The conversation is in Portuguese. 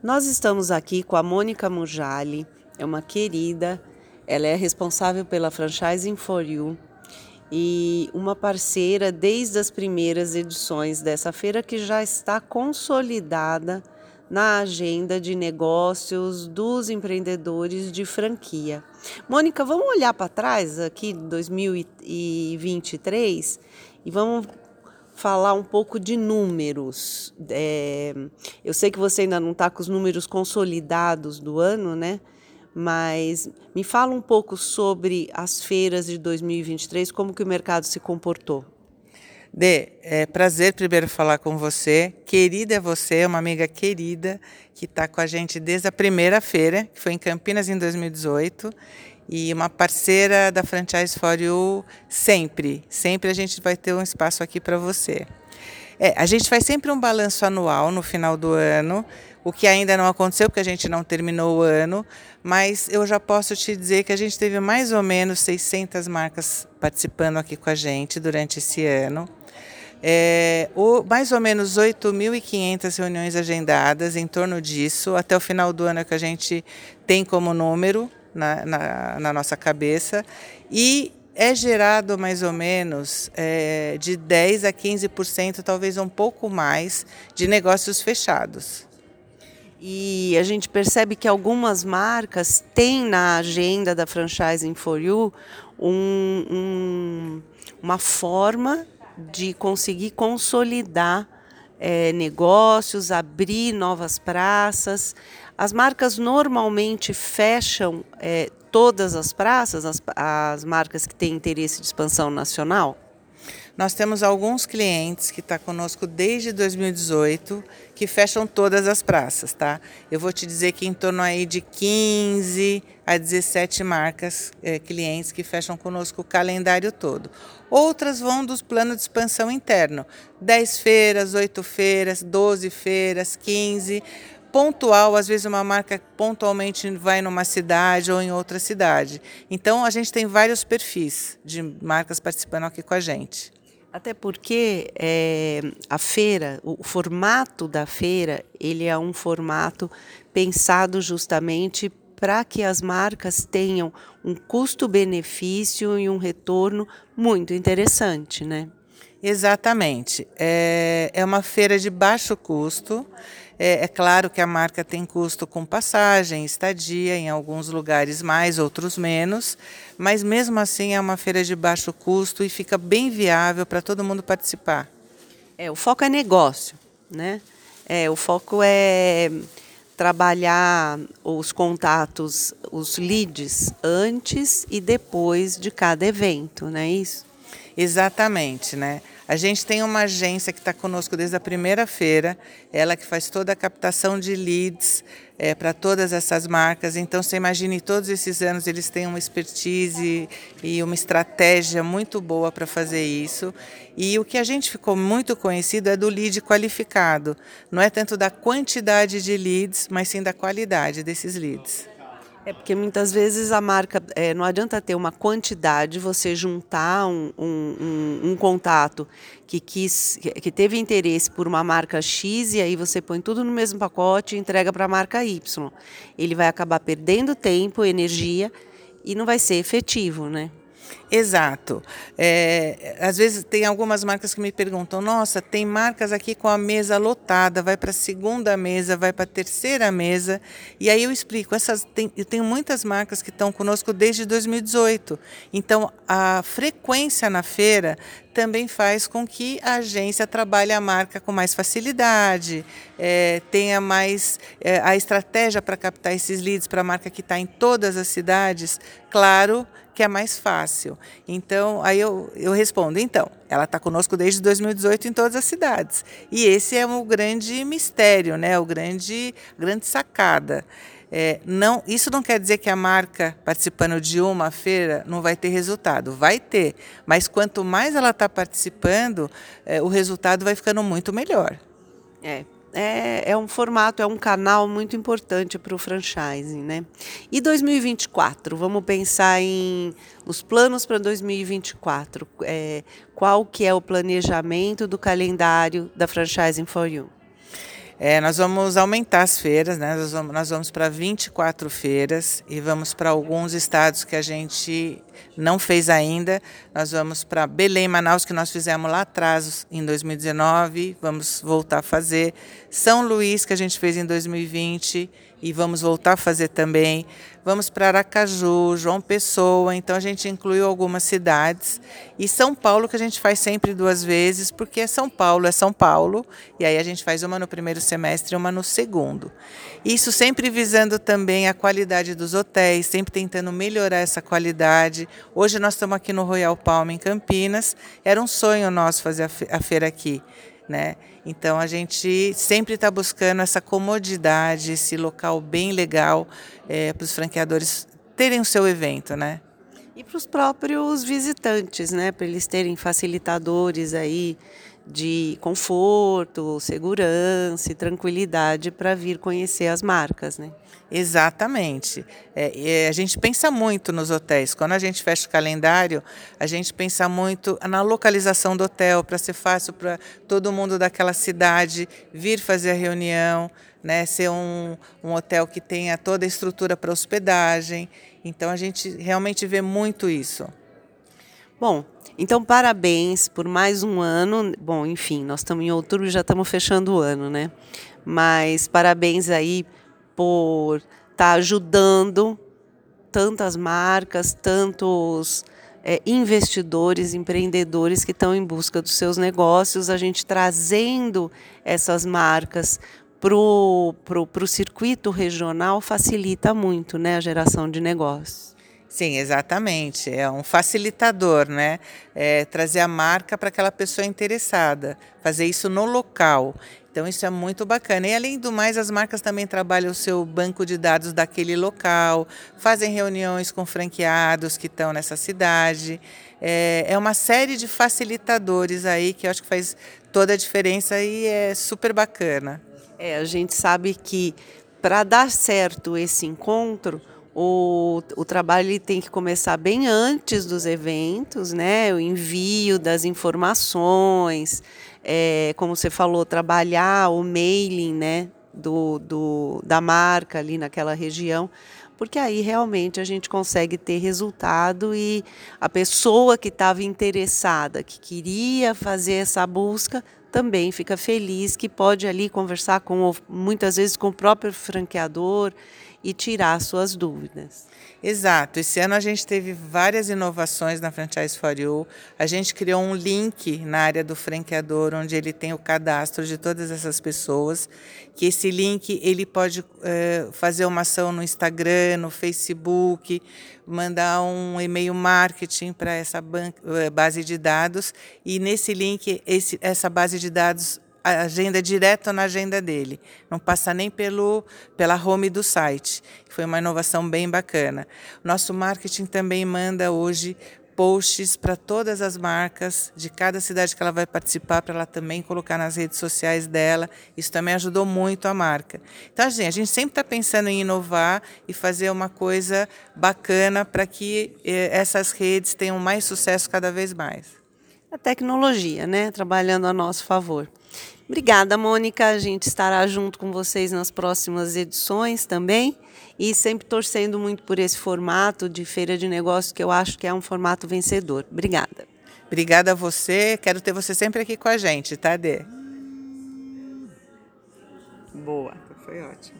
Nós estamos aqui com a Mônica Mujali, é uma querida, ela é responsável pela Franchising for You e uma parceira desde as primeiras edições dessa feira que já está consolidada na agenda de negócios dos empreendedores de franquia. Mônica, vamos olhar para trás aqui de 2023 e vamos falar um pouco de números. É, eu sei que você ainda não está com os números consolidados do ano, né? Mas me fala um pouco sobre as feiras de 2023, como que o mercado se comportou. Dê, é prazer primeiro falar com você. Querida é você, uma amiga querida que está com a gente desde a primeira feira, que foi em Campinas em 2018 e uma parceira da Franchise for You sempre. Sempre a gente vai ter um espaço aqui para você. É, a gente faz sempre um balanço anual no final do ano, o que ainda não aconteceu porque a gente não terminou o ano, mas eu já posso te dizer que a gente teve mais ou menos 600 marcas participando aqui com a gente durante esse ano. É, o, mais ou menos 8.500 reuniões agendadas em torno disso, até o final do ano é que a gente tem como número na, na, na nossa cabeça e é gerado mais ou menos é, de 10 a 15%, talvez um pouco mais, de negócios fechados. E a gente percebe que algumas marcas têm na agenda da Franchising for You um, um, uma forma de conseguir consolidar é, negócios, abrir novas praças. As marcas normalmente fecham é, todas as praças, as, as marcas que têm interesse de expansão nacional? Nós temos alguns clientes que estão tá conosco desde 2018 que fecham todas as praças, tá? Eu vou te dizer que em torno aí de 15 a 17 marcas, é, clientes que fecham conosco o calendário todo. Outras vão dos planos de expansão interno, 10 feiras, 8 feiras, 12 feiras, 15 pontual, às vezes uma marca pontualmente vai numa cidade ou em outra cidade. Então a gente tem vários perfis de marcas participando aqui com a gente. Até porque é, a feira, o formato da feira, ele é um formato pensado justamente para que as marcas tenham um custo-benefício e um retorno muito interessante, né? Exatamente. É, é uma feira de baixo custo. É, é, claro que a marca tem custo com passagem, estadia, em alguns lugares mais, outros menos, mas mesmo assim é uma feira de baixo custo e fica bem viável para todo mundo participar. É, o foco é negócio, né? É, o foco é trabalhar os contatos, os leads antes e depois de cada evento, não é isso? Exatamente, né? A gente tem uma agência que está conosco desde a primeira feira, ela que faz toda a captação de leads é, para todas essas marcas. Então, você imagine, todos esses anos eles têm uma expertise e uma estratégia muito boa para fazer isso. E o que a gente ficou muito conhecido é do lead qualificado. Não é tanto da quantidade de leads, mas sim da qualidade desses leads. É porque muitas vezes a marca, é, não adianta ter uma quantidade, você juntar um, um, um, um, contato que, quis, que teve interesse por uma marca X e aí você põe tudo no mesmo pacote e entrega para a marca Y. Ele vai acabar perdendo tempo, energia e não vai ser efetivo, né? Exato. É, às vezes tem algumas marcas que me perguntam: nossa, tem marcas aqui com a mesa lotada, vai para a segunda mesa, vai para a terceira mesa. E aí eu explico: essas, tem, eu tenho muitas marcas que estão conosco desde 2018. Então a frequência na feira também faz com que a agência trabalhe a marca com mais facilidade, é, tenha mais é, a estratégia para captar esses leads para a marca que está em todas as cidades. Claro que é mais fácil. Então, aí eu, eu respondo, então, ela está conosco desde 2018 em todas as cidades. E esse é o grande mistério, né? o grande, grande sacada. É, não, isso não quer dizer que a marca participando de uma feira não vai ter resultado. Vai ter, mas quanto mais ela está participando, é, o resultado vai ficando muito melhor. É, é, é um formato, é um canal muito importante para o franchising, né? E 2024, vamos pensar em os planos para 2024. É, qual que é o planejamento do calendário da Franchising for You? É, nós vamos aumentar as feiras, né? nós vamos, nós vamos para 24 feiras e vamos para alguns estados que a gente não fez ainda. Nós vamos para Belém, Manaus, que nós fizemos lá atrás em 2019, vamos voltar a fazer. São Luís, que a gente fez em 2020 e vamos voltar a fazer também. Vamos para Aracaju, João Pessoa, então a gente incluiu algumas cidades. E São Paulo, que a gente faz sempre duas vezes, porque é São Paulo, é São Paulo, e aí a gente faz uma no primeiro semestre e uma no segundo. Isso sempre visando também a qualidade dos hotéis, sempre tentando melhorar essa qualidade. Hoje nós estamos aqui no Royal Palm, em Campinas. Era um sonho nosso fazer a feira aqui. Né? Então a gente sempre está buscando essa comodidade, esse local bem legal é, para os franqueadores terem o seu evento, né? E para os próprios visitantes, né? Para eles terem facilitadores aí de conforto, segurança e tranquilidade para vir conhecer as marcas, né? Exatamente. É, é, a gente pensa muito nos hotéis. Quando a gente fecha o calendário, a gente pensa muito na localização do hotel, para ser fácil para todo mundo daquela cidade vir fazer a reunião, né? ser um, um hotel que tenha toda a estrutura para hospedagem. Então a gente realmente vê muito isso. Bom, então parabéns por mais um ano. Bom, enfim, nós estamos em outubro e já estamos fechando o ano, né? Mas parabéns aí por estar tá ajudando tantas marcas, tantos é, investidores, empreendedores que estão em busca dos seus negócios, a gente trazendo essas marcas para o circuito regional facilita muito né, a geração de negócios. Sim, exatamente. É um facilitador, né? É trazer a marca para aquela pessoa interessada, fazer isso no local. Então isso é muito bacana. E além do mais, as marcas também trabalham o seu banco de dados daquele local, fazem reuniões com franqueados que estão nessa cidade. É, é uma série de facilitadores aí que eu acho que faz toda a diferença e é super bacana. É, a gente sabe que para dar certo esse encontro, o, o trabalho tem que começar bem antes dos eventos, né? O envio das informações, é, como você falou, trabalhar o mailing, né? Do, do, da marca ali naquela região, porque aí realmente a gente consegue ter resultado e a pessoa que estava interessada, que queria fazer essa busca, também fica feliz que pode ali conversar com muitas vezes com o próprio franqueador e tirar suas dúvidas. Exato. Esse ano a gente teve várias inovações na Franchise for You. A gente criou um link na área do franqueador, onde ele tem o cadastro de todas essas pessoas. Que esse link ele pode é, fazer uma ação no Instagram, no Facebook, mandar um e-mail marketing para essa eh, base de dados. E nesse link, esse, essa base de dados a agenda direto na agenda dele, não passa nem pelo, pela home do site. Foi uma inovação bem bacana. Nosso marketing também manda hoje posts para todas as marcas de cada cidade que ela vai participar, para ela também colocar nas redes sociais dela. Isso também ajudou muito a marca. Então, assim, a gente sempre está pensando em inovar e fazer uma coisa bacana para que eh, essas redes tenham mais sucesso cada vez mais. A tecnologia, né? Trabalhando a nosso favor. Obrigada, Mônica. A gente estará junto com vocês nas próximas edições também. E sempre torcendo muito por esse formato de feira de negócios, que eu acho que é um formato vencedor. Obrigada. Obrigada a você. Quero ter você sempre aqui com a gente, tá, Dê? Boa. Foi ótimo.